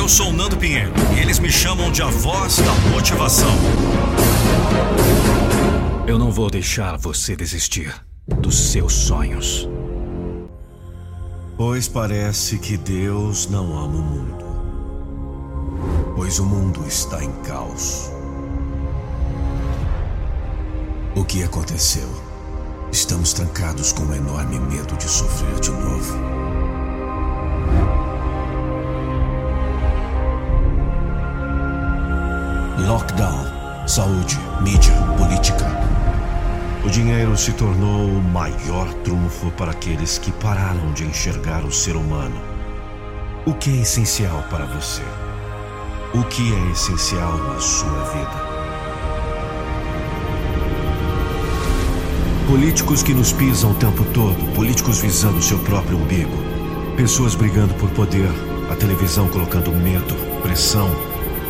Eu sou o Nando Pinheiro e eles me chamam de a voz da motivação. Eu não vou deixar você desistir dos seus sonhos. Pois parece que Deus não ama o mundo. Pois o mundo está em caos. O que aconteceu? Estamos trancados com um enorme medo de sofrer de novo. Lockdown, saúde, mídia, política. O dinheiro se tornou o maior trunfo para aqueles que pararam de enxergar o ser humano. O que é essencial para você? O que é essencial na sua vida? Políticos que nos pisam o tempo todo, políticos visando seu próprio umbigo, pessoas brigando por poder, a televisão colocando medo, pressão,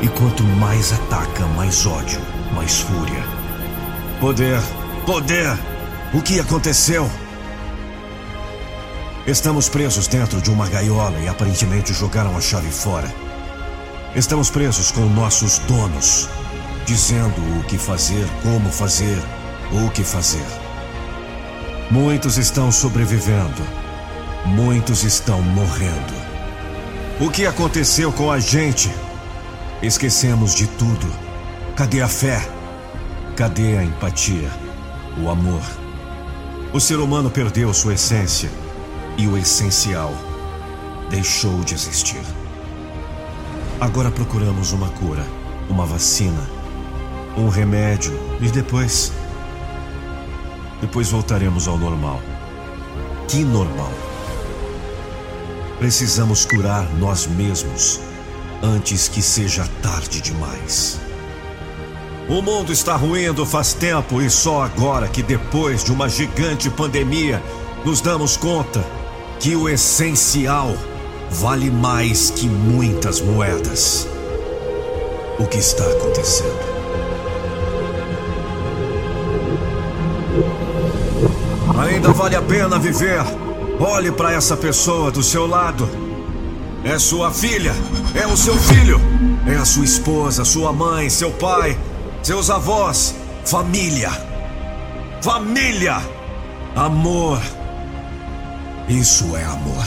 e quanto mais ataca, mais ódio, mais fúria. Poder, poder! O que aconteceu? Estamos presos dentro de uma gaiola e aparentemente jogaram a chave fora. Estamos presos com nossos donos, dizendo o que fazer, como fazer, o que fazer. Muitos estão sobrevivendo. Muitos estão morrendo. O que aconteceu com a gente? Esquecemos de tudo. Cadê a fé? Cadê a empatia? O amor? O ser humano perdeu sua essência e o essencial deixou de existir. Agora procuramos uma cura, uma vacina, um remédio e depois depois voltaremos ao normal. Que normal? Precisamos curar nós mesmos antes que seja tarde demais. O mundo está ruindo faz tempo e só agora que depois de uma gigante pandemia nos damos conta que o essencial vale mais que muitas moedas. O que está acontecendo? Ainda vale a pena viver. Olhe para essa pessoa do seu lado. É sua filha, é o seu filho, é a sua esposa, sua mãe, seu pai, seus avós, família. Família! Amor. Isso é amor.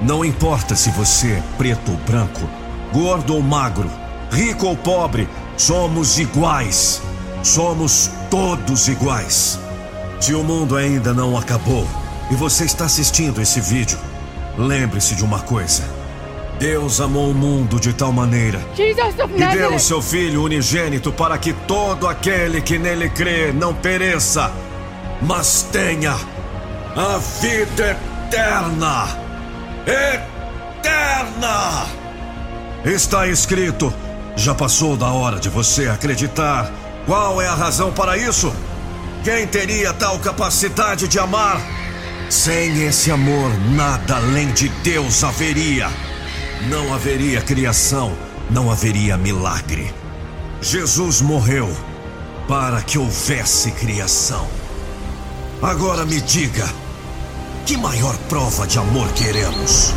Não importa se você é preto ou branco, gordo ou magro, rico ou pobre, somos iguais. Somos todos iguais. Se o mundo ainda não acabou e você está assistindo esse vídeo, lembre-se de uma coisa. Deus amou o mundo de tal maneira que deu o seu Filho unigênito para que todo aquele que nele crê não pereça, mas tenha a vida eterna. Eterna! Está escrito. Já passou da hora de você acreditar. Qual é a razão para isso? Quem teria tal capacidade de amar? Sem esse amor, nada além de Deus haveria. Não haveria criação, não haveria milagre. Jesus morreu para que houvesse criação. Agora me diga, que maior prova de amor queremos?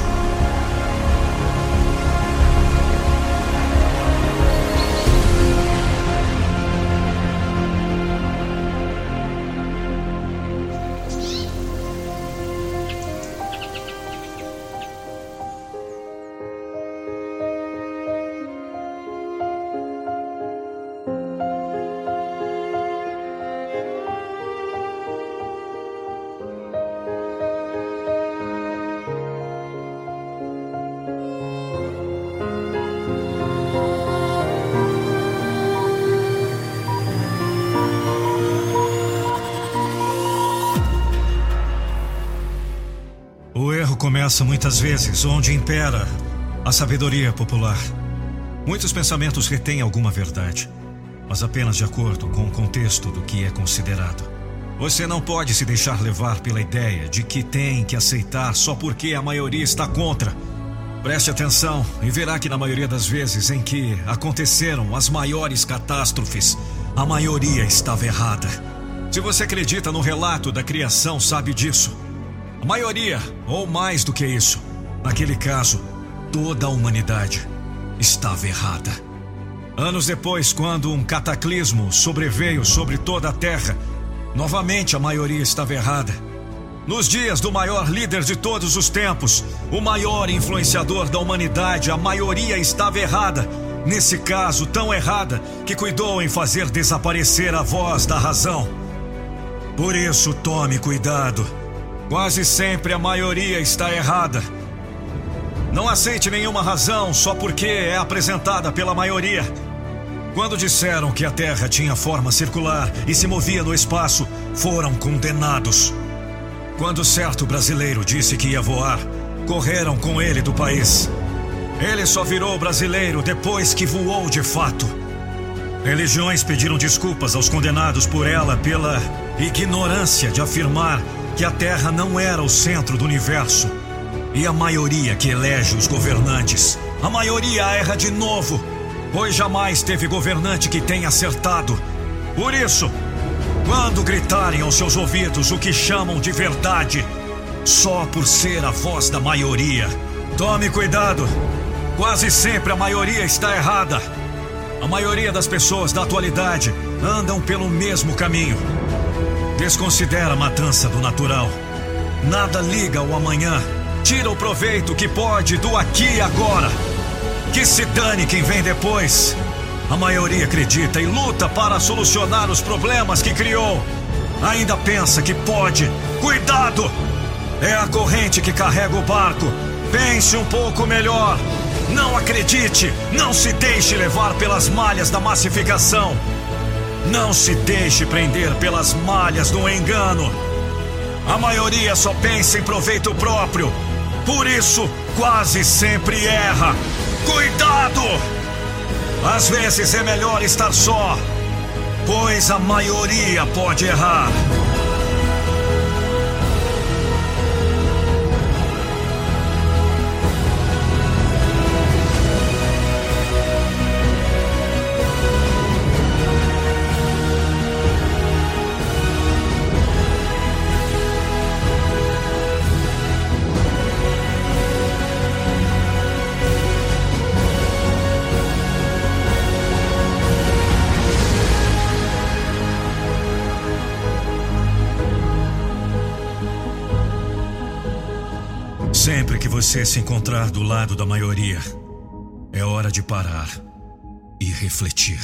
O erro começa muitas vezes onde impera a sabedoria popular. Muitos pensamentos retêm alguma verdade, mas apenas de acordo com o contexto do que é considerado. Você não pode se deixar levar pela ideia de que tem que aceitar só porque a maioria está contra. Preste atenção e verá que na maioria das vezes em que aconteceram as maiores catástrofes, a maioria estava errada. Se você acredita no relato da criação, sabe disso. Maioria, ou mais do que isso. Naquele caso, toda a humanidade estava errada. Anos depois, quando um cataclismo sobreveio sobre toda a Terra, novamente a maioria estava errada. Nos dias do maior líder de todos os tempos, o maior influenciador da humanidade, a maioria estava errada. Nesse caso, tão errada que cuidou em fazer desaparecer a voz da razão. Por isso, tome cuidado. Quase sempre a maioria está errada. Não aceite nenhuma razão só porque é apresentada pela maioria. Quando disseram que a Terra tinha forma circular e se movia no espaço, foram condenados. Quando certo brasileiro disse que ia voar, correram com ele do país. Ele só virou brasileiro depois que voou de fato. Religiões pediram desculpas aos condenados por ela pela ignorância de afirmar que a Terra não era o centro do universo. E a maioria que elege os governantes, a maioria erra de novo pois jamais teve governante que tenha acertado. Por isso, quando gritarem aos seus ouvidos o que chamam de verdade, só por ser a voz da maioria, tome cuidado. Quase sempre a maioria está errada. A maioria das pessoas da atualidade andam pelo mesmo caminho. Desconsidera a matança do natural. Nada liga ao amanhã. Tira o proveito que pode do aqui e agora. Que se dane quem vem depois. A maioria acredita e luta para solucionar os problemas que criou. Ainda pensa que pode. Cuidado! É a corrente que carrega o barco. Pense um pouco melhor. Não acredite, não se deixe levar pelas malhas da massificação. Não se deixe prender pelas malhas do engano. A maioria só pensa em proveito próprio. Por isso, quase sempre erra. Cuidado! Às vezes é melhor estar só, pois a maioria pode errar. Você se encontrar do lado da maioria, é hora de parar e refletir.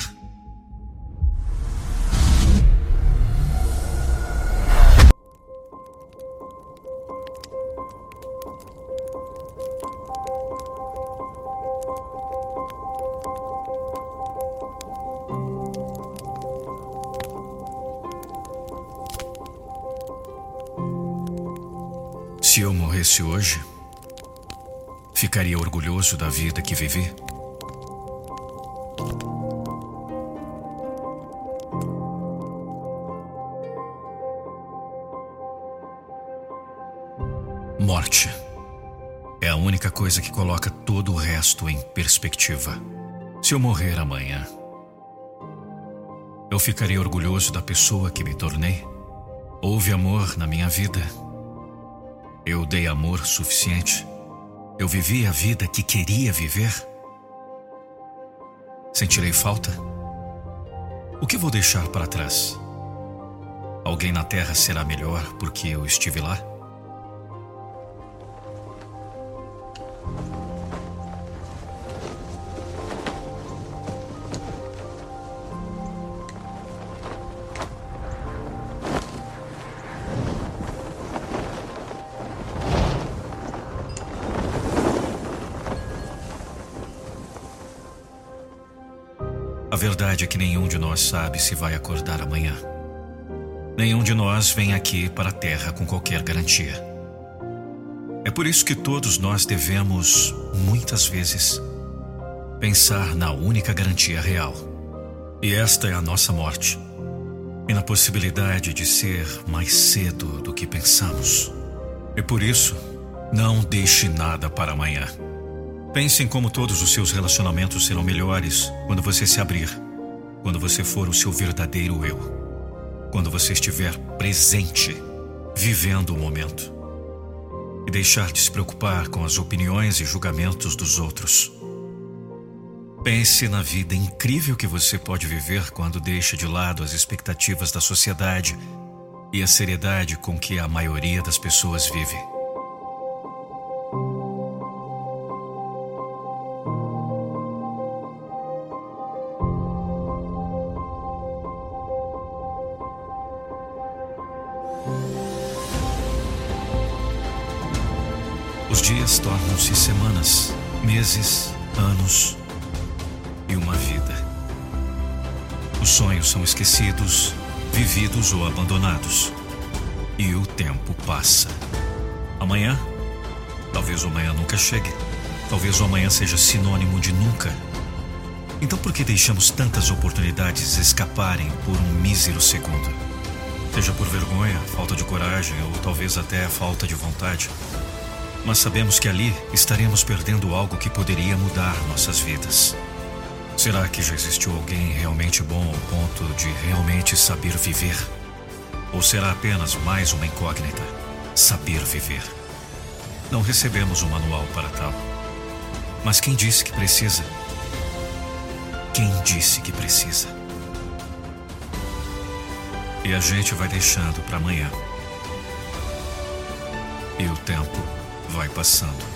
Se eu morresse hoje, ficaria orgulhoso da vida que vivi? Morte é a única coisa que coloca todo o resto em perspectiva. Se eu morrer amanhã, eu ficaria orgulhoso da pessoa que me tornei? Houve amor na minha vida? Eu dei amor suficiente? Eu vivi a vida que queria viver? Sentirei falta? O que vou deixar para trás? Alguém na Terra será melhor porque eu estive lá? Verdade é que nenhum de nós sabe se vai acordar amanhã. Nenhum de nós vem aqui para a Terra com qualquer garantia. É por isso que todos nós devemos, muitas vezes, pensar na única garantia real. E esta é a nossa morte. E na possibilidade de ser mais cedo do que pensamos. E por isso, não deixe nada para amanhã. Pense em como todos os seus relacionamentos serão melhores quando você se abrir, quando você for o seu verdadeiro eu, quando você estiver presente, vivendo o momento. e deixar de se preocupar com as opiniões e julgamentos dos outros. Pense na vida incrível que você pode viver quando deixa de lado as expectativas da sociedade e a seriedade com que a maioria das pessoas vive. Tornam-se semanas, meses, anos e uma vida. Os sonhos são esquecidos, vividos ou abandonados. E o tempo passa. Amanhã? Talvez o amanhã nunca chegue. Talvez o amanhã seja sinônimo de nunca. Então por que deixamos tantas oportunidades escaparem por um mísero segundo? Seja por vergonha, falta de coragem ou talvez até falta de vontade. Mas sabemos que ali estaremos perdendo algo que poderia mudar nossas vidas. Será que já existiu alguém realmente bom ao ponto de realmente saber viver? Ou será apenas mais uma incógnita? Saber viver. Não recebemos um manual para tal. Mas quem disse que precisa? Quem disse que precisa? E a gente vai deixando para amanhã. E o tempo vai passando.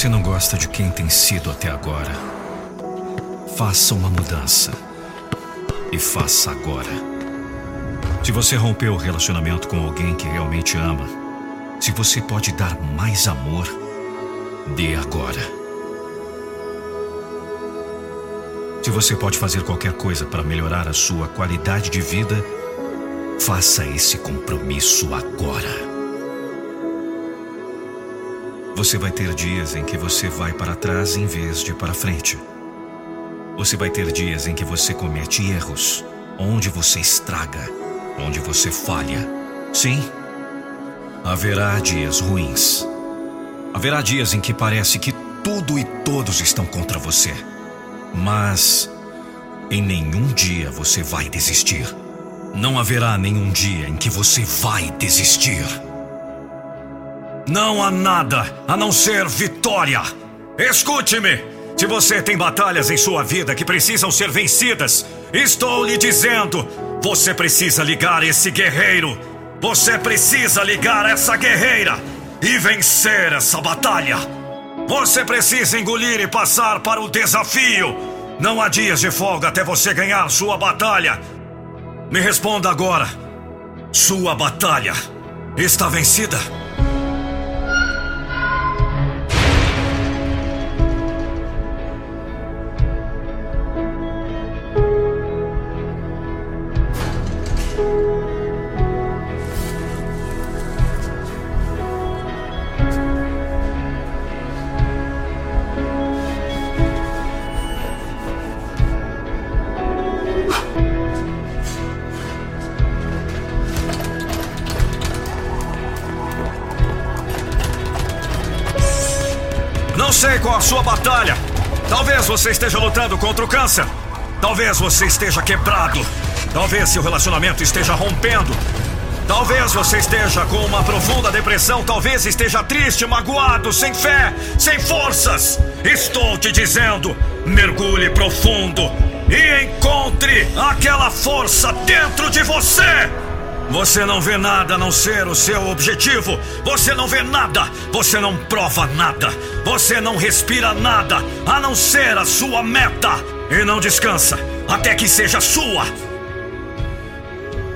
Você não gosta de quem tem sido até agora, faça uma mudança. E faça agora. Se você rompeu o relacionamento com alguém que realmente ama, se você pode dar mais amor, dê agora. Se você pode fazer qualquer coisa para melhorar a sua qualidade de vida, faça esse compromisso agora. Você vai ter dias em que você vai para trás em vez de para frente. Você vai ter dias em que você comete erros, onde você estraga, onde você falha. Sim, haverá dias ruins. Haverá dias em que parece que tudo e todos estão contra você. Mas em nenhum dia você vai desistir. Não haverá nenhum dia em que você vai desistir. Não há nada a não ser vitória. Escute-me! Se você tem batalhas em sua vida que precisam ser vencidas, estou lhe dizendo: você precisa ligar esse guerreiro. Você precisa ligar essa guerreira e vencer essa batalha. Você precisa engolir e passar para o desafio. Não há dias de folga até você ganhar sua batalha. Me responda agora: sua batalha está vencida? Sei qual a sua batalha. Talvez você esteja lutando contra o câncer. Talvez você esteja quebrado. Talvez seu relacionamento esteja rompendo. Talvez você esteja com uma profunda depressão, talvez esteja triste, magoado, sem fé, sem forças. Estou te dizendo: mergulhe profundo e encontre aquela força dentro de você. Você não vê nada a não ser o seu objetivo. Você não vê nada. Você não prova nada. Você não respira nada a não ser a sua meta. E não descansa até que seja sua.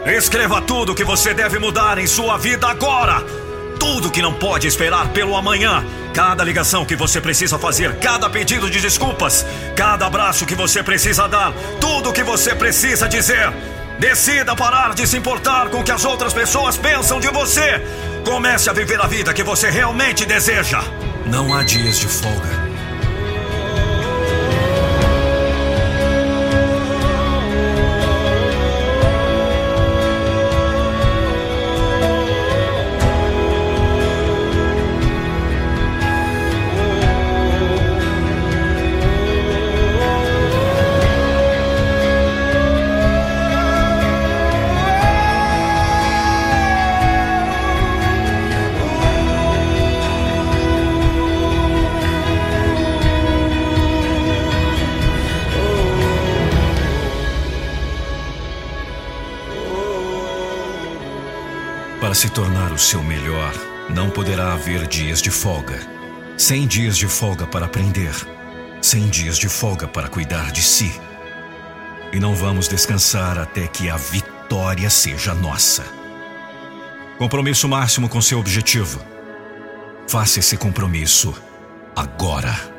Escreva tudo que você deve mudar em sua vida agora. Tudo que não pode esperar pelo amanhã. Cada ligação que você precisa fazer, cada pedido de desculpas, cada abraço que você precisa dar, tudo que você precisa dizer. Decida parar de se importar com o que as outras pessoas pensam de você. Comece a viver a vida que você realmente deseja. Não há dias de folga. Para se tornar o seu melhor, não poderá haver dias de folga. Sem dias de folga para aprender, sem dias de folga para cuidar de si. E não vamos descansar até que a vitória seja nossa. Compromisso máximo com seu objetivo. Faça esse compromisso agora.